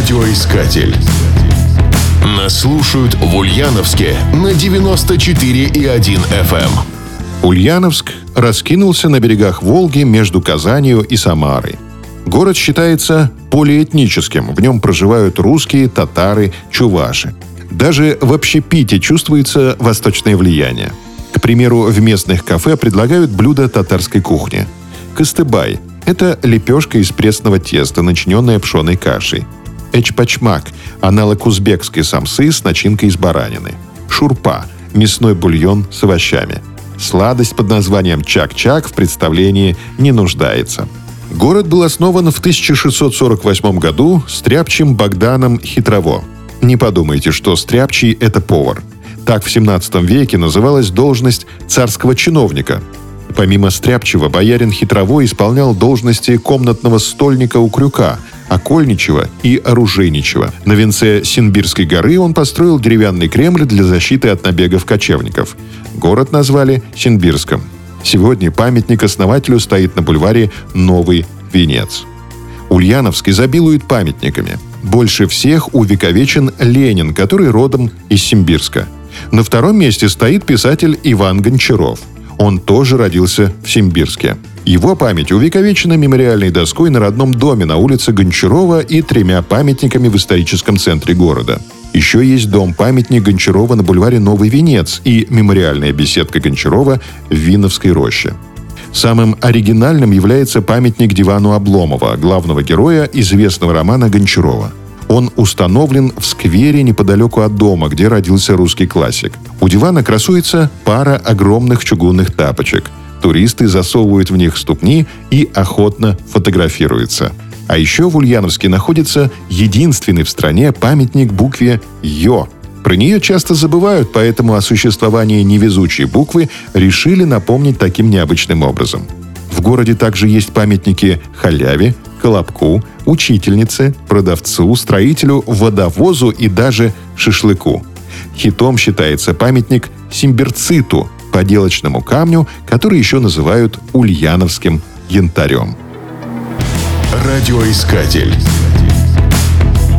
Радиоискатель. Нас слушают в Ульяновске на 94,1 FM. Ульяновск раскинулся на берегах Волги между Казанью и Самарой. Город считается полиэтническим. В нем проживают русские, татары, чуваши. Даже в общепите чувствуется восточное влияние. К примеру, в местных кафе предлагают блюда татарской кухни. Костыбай – это лепешка из пресного теста, начиненная пшеной кашей. Эчпачмак – аналог узбекской самсы с начинкой из баранины. Шурпа – мясной бульон с овощами. Сладость под названием чак-чак в представлении не нуждается. Город был основан в 1648 году стряпчим Богданом Хитрово. Не подумайте, что стряпчий – это повар. Так в 17 веке называлась должность царского чиновника. Помимо стряпчего, боярин Хитрово исполнял должности комнатного стольника у крюка – Окольничего и Оружейничего. На венце Синбирской горы он построил деревянный Кремль для защиты от набегов кочевников. Город назвали Синбирском. Сегодня памятник основателю стоит на бульваре Новый Венец. Ульяновск изобилует памятниками. Больше всех увековечен Ленин, который родом из Симбирска. На втором месте стоит писатель Иван Гончаров. Он тоже родился в Симбирске. Его память увековечена мемориальной доской на родном доме на улице Гончарова и тремя памятниками в историческом центре города. Еще есть дом-памятник Гончарова на бульваре Новый Венец и мемориальная беседка Гончарова в Виновской роще. Самым оригинальным является памятник Дивану Обломова, главного героя известного романа Гончарова. Он установлен в сквере неподалеку от дома, где родился русский классик. У дивана красуется пара огромных чугунных тапочек – Туристы засовывают в них ступни и охотно фотографируются. А еще в Ульяновске находится единственный в стране памятник букве «Ё». Про нее часто забывают, поэтому о существовании невезучей буквы решили напомнить таким необычным образом. В городе также есть памятники халяве, колобку, учительнице, продавцу, строителю, водовозу и даже шашлыку. Хитом считается памятник Симберциту, поделочному камню, который еще называют ульяновским янтарем. Радиоискатель.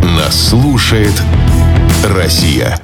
Нас слушает Россия.